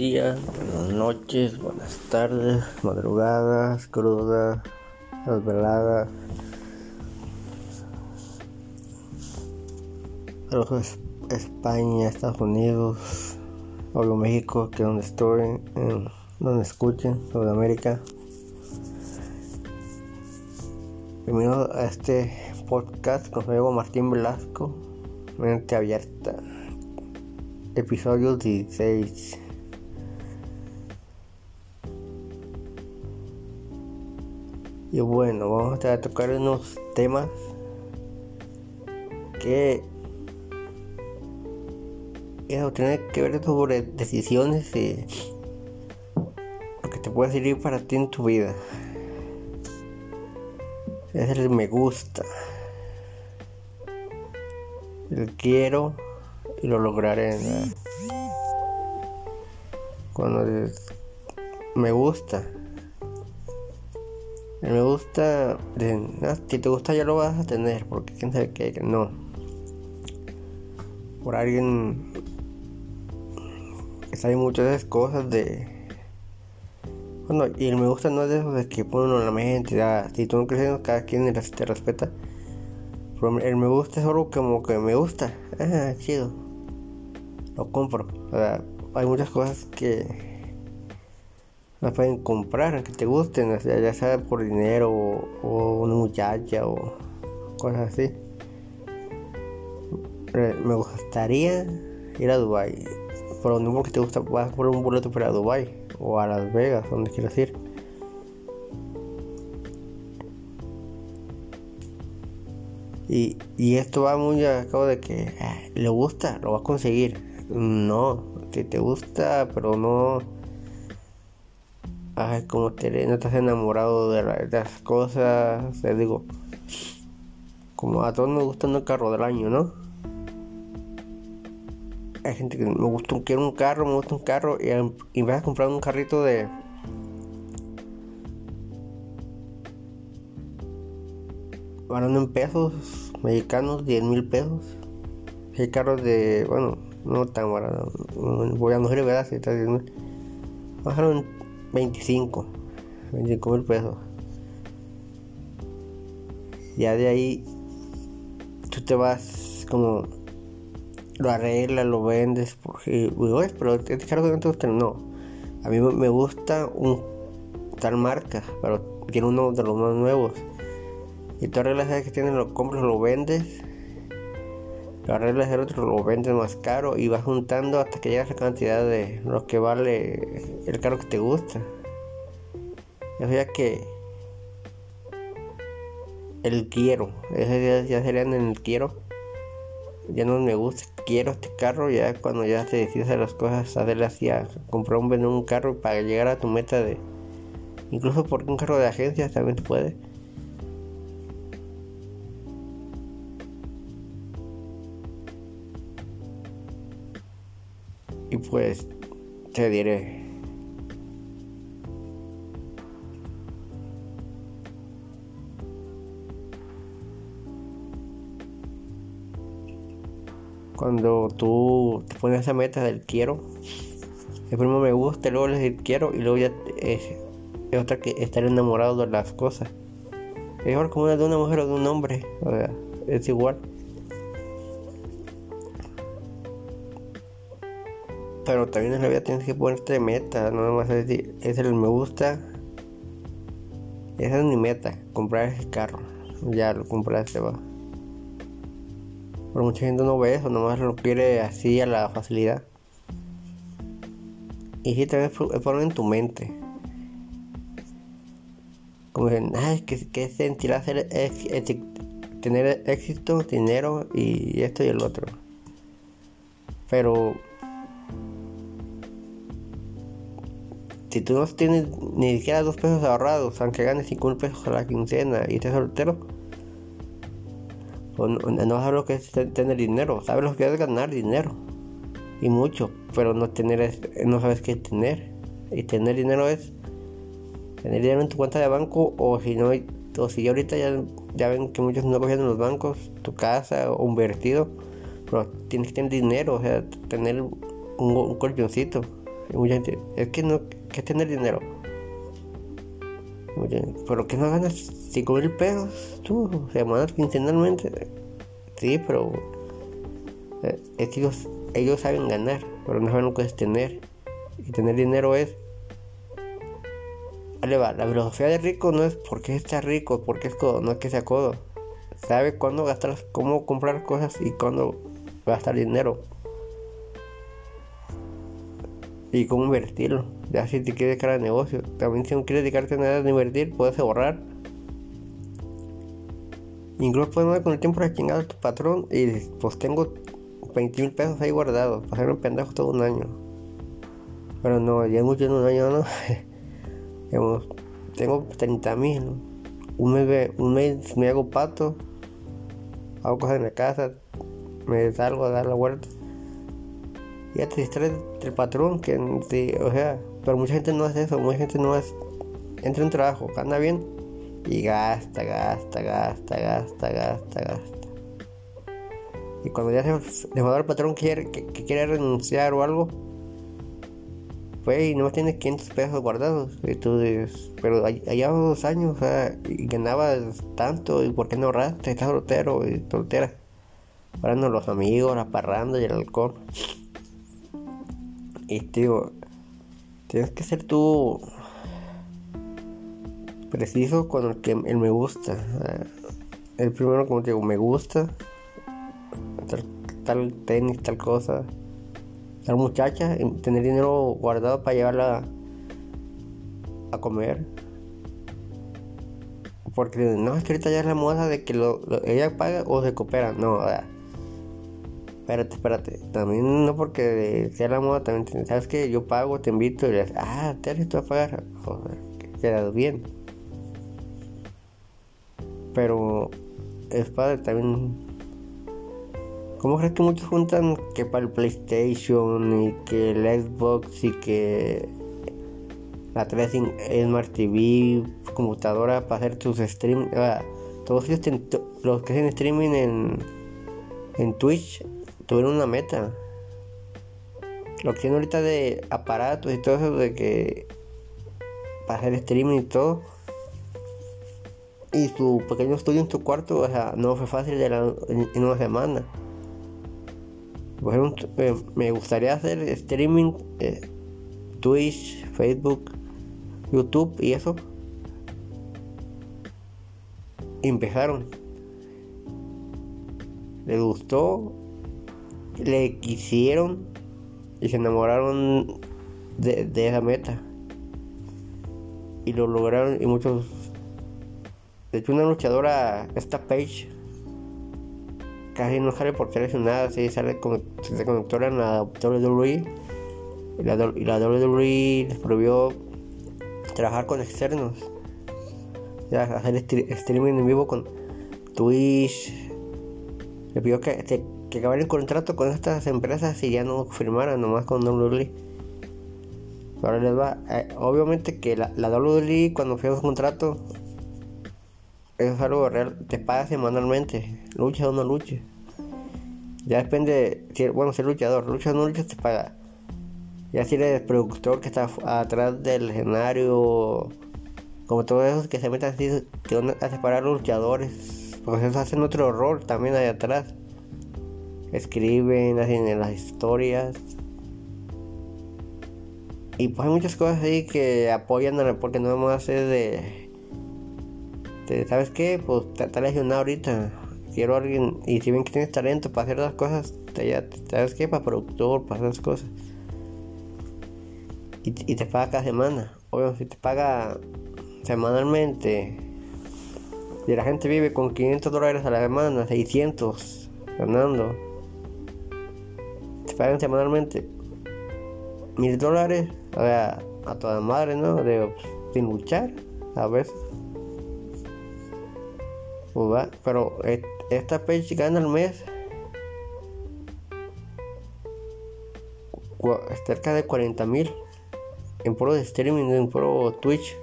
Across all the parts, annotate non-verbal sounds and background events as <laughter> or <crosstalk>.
días, buenas noches, buenas tardes, madrugadas, crudas, desveladas. Saludos España, Estados Unidos, o México, que es donde estoy, donde escuchen, Sudamérica. Bienvenido a este podcast con su amigo Martín Velasco, mente abierta. Episodio 16. Y bueno, vamos a tocar unos temas que eso tiene que ver sobre decisiones y lo que te puede servir para ti en tu vida. Es el me gusta. El quiero y lo lograré. Cuando me gusta. El me gusta, si te gusta ya lo vas a tener, porque quién sabe que no. Por alguien sabe muchas cosas de. Bueno, y el me gusta no es de eso de que pone uno en la mente, ya, si tú no crees, cada quien te respeta. Pero el me gusta es algo como que me gusta, ah, chido, lo compro. O sea, hay muchas cosas que las pueden comprar aunque te gusten, ya sea por dinero o, una muchacha o cosas así. Me gustaría ir a Dubai, pero no porque te gusta, vas a poner un boleto para Dubai o a Las Vegas, donde quieras ir. Y, y esto va muy a cabo de que ah, le gusta, lo va a conseguir. No, si te gusta, pero no Como te, no estás enamorado de, las cosas, te digo, como a todos nos gusta un carro del año, ¿no? Hay gente que me gusta, quiero un carro, me gusta un carro y, y vas a comprar un carrito de hablando en pesos mexicanos, 10 mil pesos. Hay carros de, bueno, no tan barato, voy a sé, ¿verdad? Si está 10 mil. Bajaron 25, 25 mil pesos. Ya de ahí tú te vas como lo arreglas, lo vendes, porque, pero este carro no te gusta, no. A mí me gusta un tal marca, pero quiero uno de los más nuevos. Y tú arreglas el que tienes, lo compras, lo vendes. Lo arreglas el otro, lo vendes más caro y vas juntando hasta que llegas a la cantidad de lo que vale el carro que te gusta. Ya sea que el quiero, ese ya serían en el quiero. Ya no me gusta, quiero este carro, ya cuando ya te decides a las cosas, hacerle así a comprar un, un carro para llegar a tu meta de. Incluso porque un carro de agencia también te puede. Y pues te diré. Cuando tú te pones esa meta del quiero, el primero me gusta, luego le decir quiero y luego ya es, otra que estar enamorado de las cosas. Es igual como una de una mujer o de un hombre, o sea, es igual. Pero también en la vida tienes que ponerte meta, no más es decir, es el me gusta. Esa es mi meta, comprar ese carro. Ya lo compraste, va. Pero mucha gente no ve eso, nomás lo quiere así a la facilidad. Y si también es poner en tu mente. Como dicen, ay, que, que sentir hacer tener éxito, dinero y esto y el otro. Pero si tú no tienes ni siquiera dos pesos ahorrados, aunque ganes cinco mil pesos a la quincena y estés soltero, pues no, sabes lo que es tener dinero, sabes lo que es ganar dinero y mucho, pero no tener no sabes qué tener. Y tener dinero es tener dinero en tu cuenta de banco o si no o si ahorita ya, ya ven que muchos no cogen en los bancos tu casa o invertido, pero tienes que tener dinero, o sea, tener un, un colchoncito es que no, que tener dinero. Pero que no ganas 5 mil pesos tú, semanal, quincenalmente. Sí, pero eh, ellos, ellos saben ganar, pero no saben lo que es tener. Y tener dinero es va, la filosofía de rico no es porque está rico, porque es codo, no es que sea codo. Sabe cuándo gastar, cómo comprar cosas y cuándo gastar dinero. Y cómo invertirlo. Ya si te quieres dedicar al negocio. También si no quieres dedicarte a nada de invertir, puedes ahorrar. Incluso puedes con el tiempo de chingar a tu patrón y pues tengo 20 mil pesos ahí guardados. Para ser un pendejo todo un año. Pero no, ya mucho en un año no. <laughs> tengo 30 mil. Un mes, un mes me hago pato, hago cosas en la casa, me salgo a dar la vuelta. Ya te distraes del patrón, que o sea, pero mucha gente no hace eso, mucha gente no hace, entra en trabajo, gana bien y gasta, gasta, gasta, gasta, gasta, gasta. Y cuando ya se le va el patrón quiere, que quiere renunciar o algo, pues y no tienes 500 pesos guardados. Y tú dices, pero allá dos años, o sea, y ganabas tanto, ¿y por qué no ahorraste? Estás soltero y soltera. Ahora no los amigos, la parranda y el alcohol. Y digo, tienes que ser tú preciso con el que el me gusta. El primero, como te digo, me gusta. Tal, tal tenis, tal cosa ser muchacha, tener dinero guardado para llevarla a comer. Porque no, es que ahorita ya es la moda de que lo, ella paga o se coopera. No, o sea, espérate, espérate. También no porque sea la moda, también sabes que yo pago, te invito y le dices, ah, te tú a pagar. Joder, quedado bien. Pero es padre también ¿Cómo crees que muchos juntan que para el PlayStation y que el Xbox y que la 3 Smart TV, computadora para hacer tus streams? todos ellos, los que hacen streaming en, en Twitch, tuvieron una meta. Lo que tienen ahorita de aparatos y todo eso de que para hacer streaming y todo. Y su pequeño estudio en su cuarto, o sea, no fue fácil de en una semana. Bueno, eh, me gustaría hacer streaming, eh, Twitch, Facebook, YouTube y eso. empezaron. Le gustó, le quisieron y se enamoraron de, de esa meta. Y lo lograron y muchos... De hecho una luchadora, esta Page, casi no sale por nada si sale como se conectora en la WWE y la, y la WWE les prohibió trabajar con externos, hacer streaming en vivo con Twitch, le pidió que, que, que el contrato con estas empresas y ya no firmaran nomás con WWE. Ahora les va, eh, obviamente que la, la WWE cuando firma un contrato eso es algo real, te paga semanalmente, lucha o no luches. Ya depende, si, bueno, si luchador, lucha o no lucha, te paga. Ya si eres productor que está atrás del escenario, como todos esos que se meten así, que van a separar luchadores, porque ellos hacen otro rol también ahí atrás. Escriben, hacen las historias. Y pues hay muchas cosas ahí que apoyan porque no vamos a hacer de ¿sabes qué? Pues está lesionado ahorita. Quiero a alguien, y si ven que tienes talento para hacer las cosas, te, ¿sabes qué? Para productor, para las cosas. Y, te paga cada semana. Obvio, si te paga semanalmente, y la gente vive con 500 dólares a la semana, 600 ganando, te pagan semanalmente mil dólares, sea, a toda madre, ¿no? De, sin luchar, a veces. Pues pero esta page gana al mes cerca de 40 mil en puro de streaming, en puro Twitch.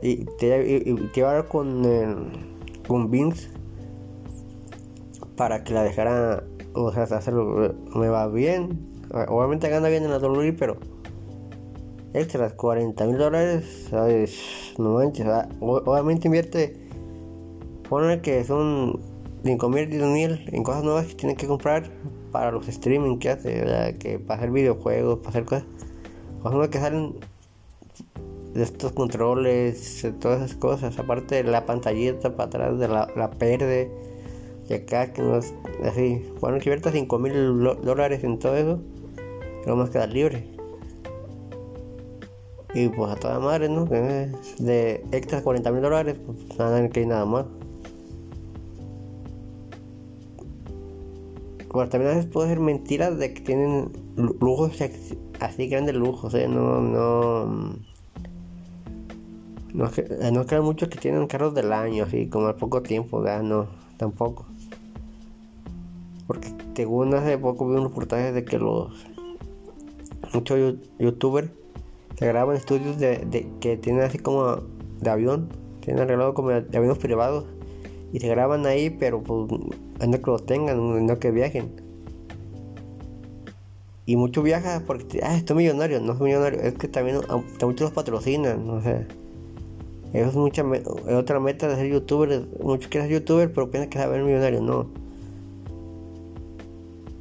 y te, a dar con, con Vince para que la dejara, o sea, hacerlo, me va bien, Obviamente gana bien en la WWE, pero extras, 40 mil dólares, ¿sabes? No manches, obviamente invierte, pone que son 5 mil, 10 mil en cosas nuevas que tienen que comprar para los streaming que hace, que para hacer videojuegos, para hacer cosas, cosas nuevas que salen de estos controles, todas esas cosas, aparte la pantallita para atrás de la, la y acá que no es así, bueno que invierta 5 mil dólares en todo eso, pero más quedar libre. Y pues a toda madre, ¿no? De extra 40 mil dólares, pues nada que hay nada más. Bueno, también a veces puede ser mentira de que tienen lujos así grandes lujos, ¿eh? No, no. No, no creo mucho que tienen carros del año, así como al poco tiempo, ya no, tampoco. Porque según hace poco vi un reportaje de que los muchos youtubers se graban estudios de, que tienen así como de avión, tienen arreglado como de, aviones privados y se graban ahí, pero pues no que lo tengan, no que viajen. Y muchos viajan porque, ah, estoy millonario, no soy millonario, es que también, muchos los patrocinan, no sé. Eso es, mucha, otra meta de ser youtuber. Muchos quieren ser youtuber, pero piensan que saber millonario. No.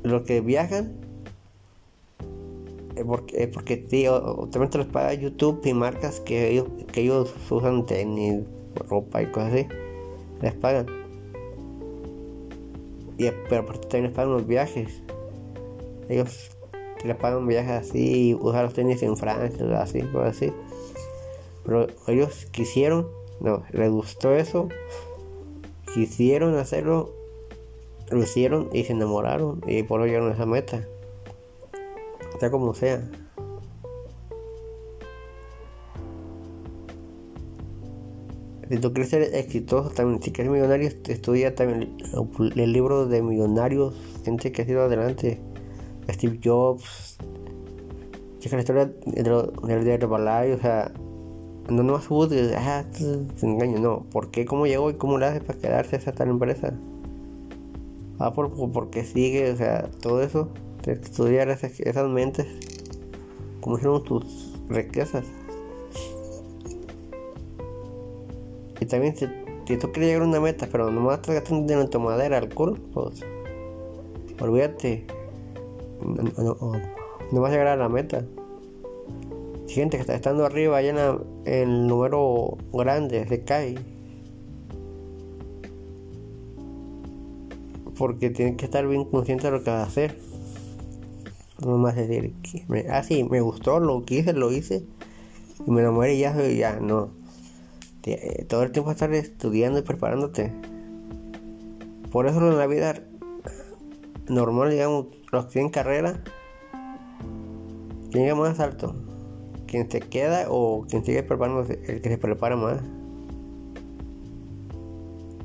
Los que viajan es porque, porque tío, también te les paga YouTube y marcas que ellos, que ellos usan tenis, ropa y cosas así. Les pagan. Y, pero aparte también les pagan los viajes. Ellos les pagan viajes así, usar los tenis en Francia, así, cosas así. Pero ellos quisieron, no, les gustó eso, quisieron hacerlo, lo hicieron y se enamoraron y por eso llegaron a esa meta. Sea como sea. Si tú quieres ser exitoso, también si quieres millonario, estudia también el libro de millonarios, gente que ha sido adelante. Steve Jobs, checa la historia de, de, o sea, no no juzgues, se engaño, no. ¿Por qué? ¿Cómo llegó y cómo le hace para quedarse esa tal empresa? Ah, por, porque sigue, o sea, todo eso, estudiar esas, mentes, cómo hicieron tus riquezas. Y también si, tú quieres llegar a una meta, pero nomás estás gastando dinero en tu madera, alcohol, pues olvídate. No, vas a llegar a la meta gente que está estando arriba allá en, el número grande se cae. Porque tienen que estar bien conscientes de lo que va a hacer. No más decir, ah, sí, me gustó, lo quise, lo hice. Y me enamoré y ya, ya, no. Todo el tiempo estar estudiando y preparándote. Por eso en la vida normal, digamos, los que tienen carrera, llega más alto quien se queda o quien sigue preparándose, el que se prepara más.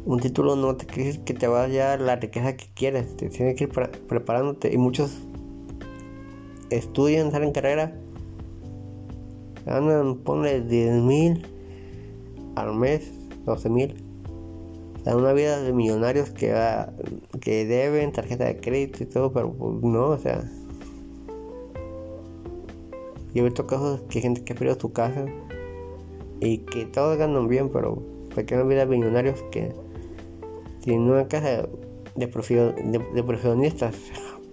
Un título no te crees que te va a la riqueza que quieres, te tienes que ir preparándote y muchos estudian, salen carrera, ganan, ponle 10 mil al mes, 12 mil. O una vida de millonarios que, va, que deben tarjeta de crédito y todo, pero pues, no, o sea, yo he visto casos que gente que ha perdido su casa y que todos ganan bien, pero pequeños vidas millonarios que tienen una casa de, profesionistas,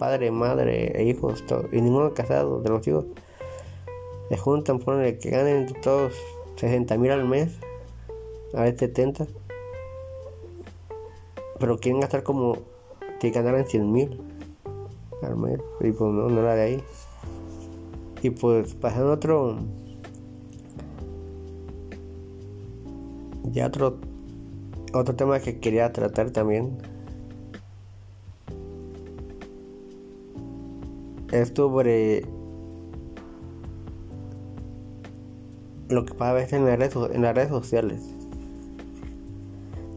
padre, madre e hijos, y ninguno casado de los hijos. Se juntan, ponen que ganen todos 60 mil al mes, a veces 70, pero quieren gastar como que ganaran 100 mil al mes, y pues no, no de ahí. Y pues pasando otro. Ya otro. Otro tema que quería tratar también. Es sobre. Lo que pasa a veces en las redes, en las redes sociales.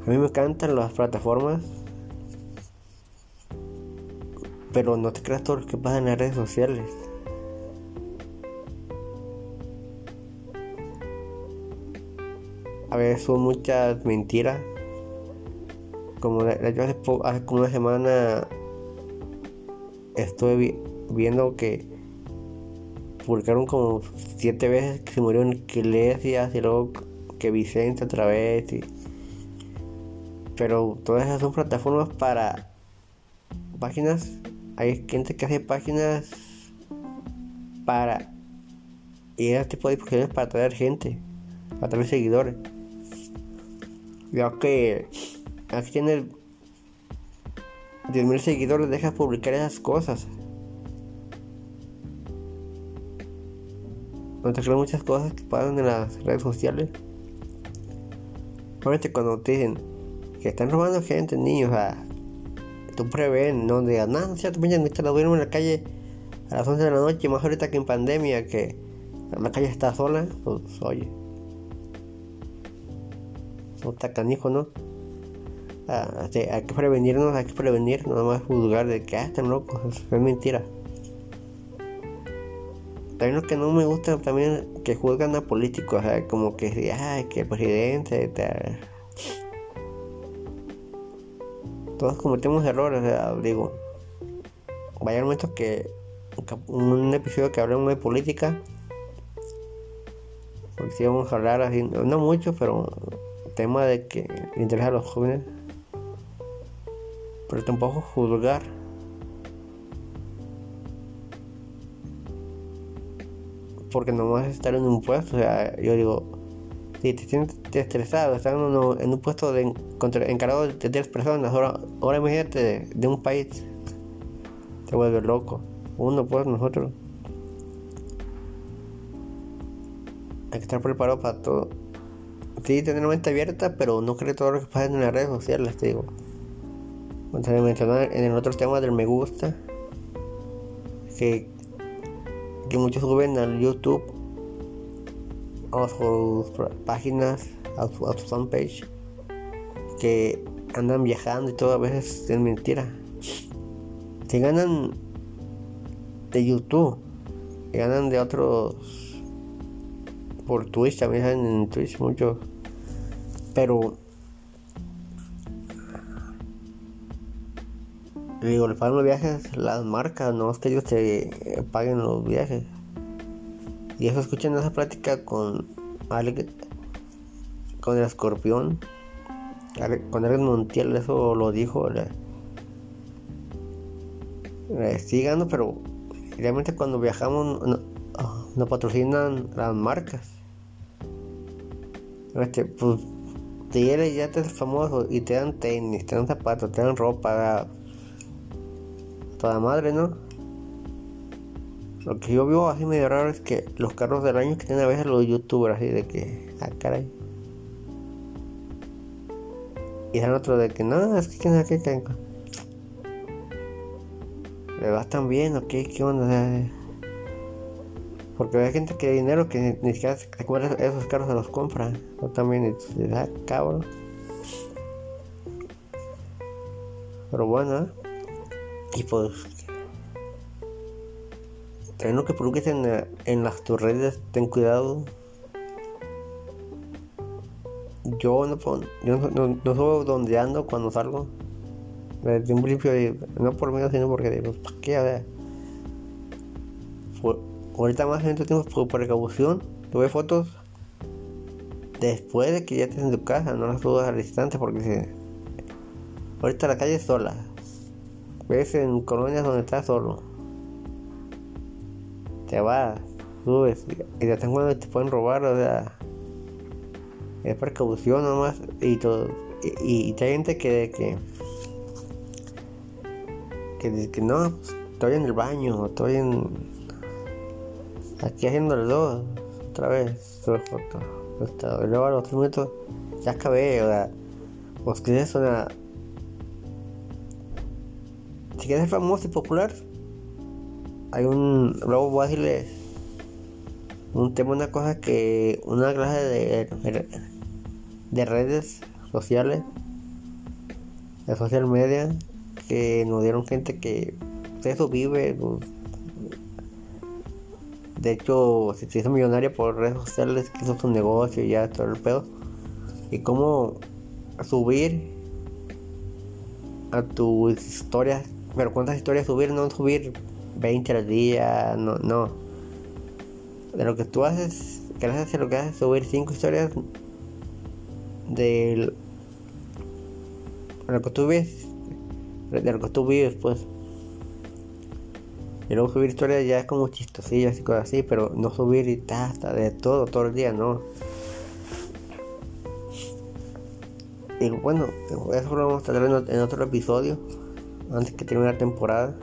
A mí me encantan las plataformas. Pero no te creas todo lo que pasa en las redes sociales. a veces son muchas mentiras. Como yo hace, como una semana estuve viendo que publicaron como siete veces que se murió en Iglesias y luego que Vicente otra vez. Pero todas esas son plataformas para páginas. Hay gente que hace páginas para y ese tipo de discusiones para traer gente, para traer seguidores. Ya que aquí tiene 10.000 seguidores, deja publicar esas cosas. No te creo muchas cosas que pasan en las redes sociales. Obviamente cuando te dicen que están robando gente, niños, a tú prevén, no digas, no, no, cierto, mañana te la duermo en la calle a las 11 de la noche, más ahorita que en pandemia, que la calle está sola, pues oye. No está canijo, ¿no? Hay que prevenirnos, hay que prevenir, no más juzgar de que ah, están locos, es mentira. También lo que no me gusta también que juzgan a políticos, sea, como que ay, que el presidente todos cometemos errores, sea, digo, vaya un momento que un episodio que hablemos de política porque si vamos a hablar así, no mucho, pero tema de que interesa a los jóvenes, pero tampoco juzgar. Porque no vas a estar en un puesto, o sea, yo digo, si te sientes estresado, estás en un, puesto de, encargado de tres personas, ahora, ahora imagínate de, de un país, te vuelve loco. Uno, pues nosotros. hay que estar preparado para todo. Sí, tener mente abierta, pero no creer todo lo que pasa en las redes sociales, te digo. En el otro tema del me gusta, que, que muchos suben al YouTube a sus páginas, a su, a su fanpage, que andan viajando y todo a veces es mentira. Se ganan de YouTube, se ganan de otros por Twitch, también en Twitch mucho. Pero digo, le pagan los viajes las marcas, no es que ellos te paguen los viajes. Y eso escuchan esa plática con Alex, con el escorpión, con Alex Montiel, eso lo dijo. Le, le pero realmente cuando viajamos no, no patrocinan las marcas. Este, pues, te ya te famoso y te dan tenis, te dan zapatos, te dan ropa, toda madre, ¿no? Lo que yo veo así medio raro es que los carros del año que tienen a veces los youtubers así de que, ah caray. Y dan otro de que no, es que quién sabe qué. ¿Le gastan bien o qué? ¿Qué onda? Porque hay gente que hay dinero que ni, siquiera esos carros se los compra. O también se da cabrón. Pero bueno, ¿eh? Y pues también lo que publiques en, en las tus redes, ten cuidado. Yo no, yo no, no, subo donde ando cuando salgo. Desde un principio, no por mí, sino porque digo, ¿para qué? A ver, ahorita más gente tengo por precaución, tuve fotos después de que ya estés en tu casa, no las subas al instante porque si ahorita la calle es sola. Ves en colonias donde estás solo. Te vas, subes y de tengo cuando te pueden robar, o sea, es precaución nomás y todo. Y, hay gente que, que, que dice que no, pues, estoy en el baño, estoy en Aquí haciéndole dos, otra vez, sube foto. Y luego a los tres minutos ya acabé, o sea, vos querés una. Si quieres ser famoso y popular, hay un. Luego voy a decirles un tema, una cosa que. Una clase de, de redes sociales, de social media, que nos dieron gente que eso vive, pues, de hecho, se hizo millonaria por redes sociales, que hizo su negocio y ya todo el pedo. Y cómo subir a tus historias, pero cuántas historias subir, no subir 20 al día, no, no. De lo que tú haces, gracias a lo que haces, subir 5 historias de lo que tú ves, de lo que tú vives, pues. Y luego subir historias ya es como chistosillas y cosas así, pero no subir y hasta de todo, todo el día, no. Y bueno, eso lo vamos a tratar en otro episodio, antes que termine la temporada.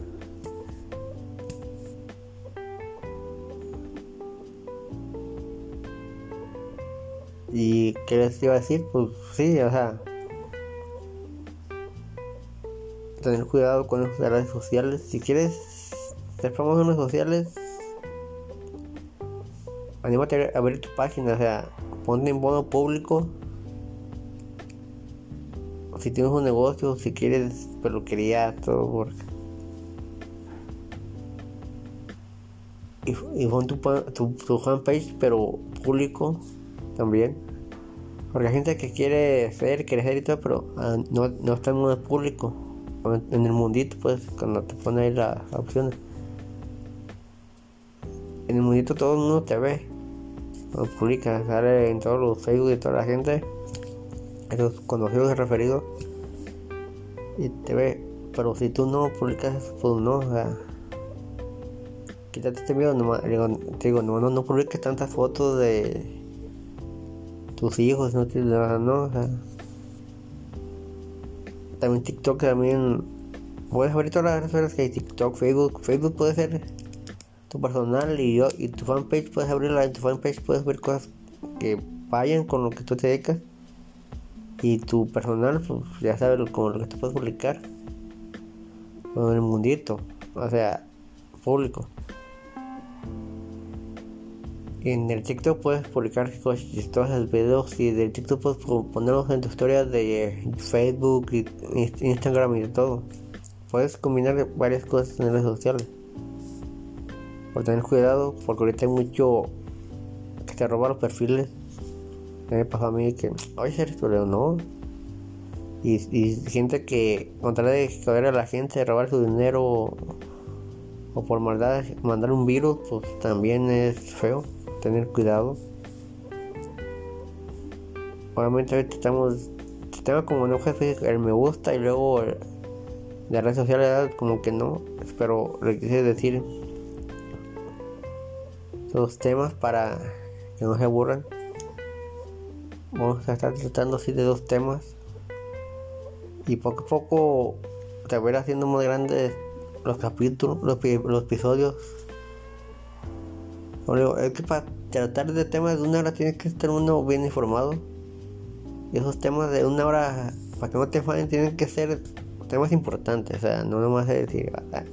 ¿Y qué les iba a decir? Pues sí, o sea, tener cuidado con las redes sociales. Si quieres ser famoso en redes sociales, anímate a abrir tu página, o sea, ponte en bono público. Si tienes un negocio, si quieres peluquería, todo, porque... Y, pon tu, tu, fanpage, pero público también. Porque hay gente que quiere ser, crecer y todo, pero ah, no, no está en modo público. En el mundito, pues, cuando te pone ahí las opciones en el mundito todo el mundo te ve. Lo publica, sale en todos los Facebook de toda la gente, los conocidos y referidos, y te ve. Pero si tú no publicas, pues no, o sea, quítate este miedo, no, te digo, no, no, no publiques tantas fotos de tus hijos, no, no, o sea, también TikTok también puedes abrir todas las redes que hay TikTok, Facebook, Facebook puede ser personal y yo y tu fanpage puedes abrirla en tu fanpage puedes ver cosas que vayan con lo que tú te dedicas y tu personal pues ya sabes como lo que tú puedes publicar en el mundito o sea público en el TikTok puedes publicar cosas chistosas, videos y del TikTok puedes ponerlos en tu historia de Facebook, Instagram y de todo. Puedes combinar varias cosas en redes sociales por tener cuidado, porque ahorita hay mucho que te roba los perfiles. Me pasó a mí que, oye, eres tu no. Y, y gente que, contra de joder a la gente, robar su dinero o, por maldad mandar un virus, pues también es feo. Tener cuidado. Obviamente ahorita estamos, tengo como un jefe el me gusta y luego de redes sociales como que no, pero le quise decir los temas para que no se aburran. Vamos a estar tratando así de dos temas. Y poco a poco te voy a ir haciendo más grandes los capítulos, los, episodios. es que para tratar de temas de una hora tienes que estar uno bien informado. Y esos temas de una hora, para que no te fallen, tienen que ser temas importantes. O sea, no nomás decir, ah,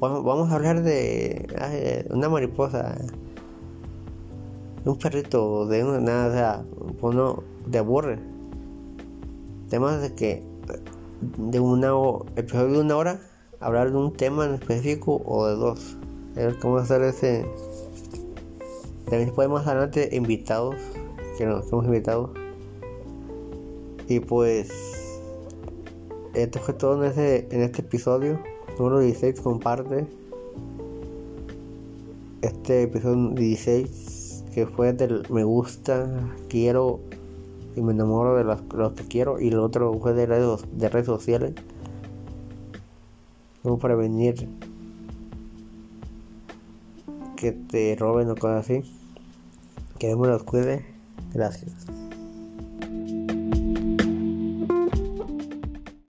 vamos a hablar de una mariposa un perrito de una nada, o sea, uno de aburre. Temas de que de una episodio de una hora hablar de un tema en específico o de dos. Ver cómo hacer ese. También podemos adelante invitados, que nos hemos invitado. Y pues esto fue todo en, ese, en este episodio. Número 16 comparte. Este episodio 16 que fue del me gusta, quiero y me enamoro de los, que quiero y el otro fue de redes, de redes sociales. Como prevenir que te roben o cosas así. Que Dios me los cuide. Gracias.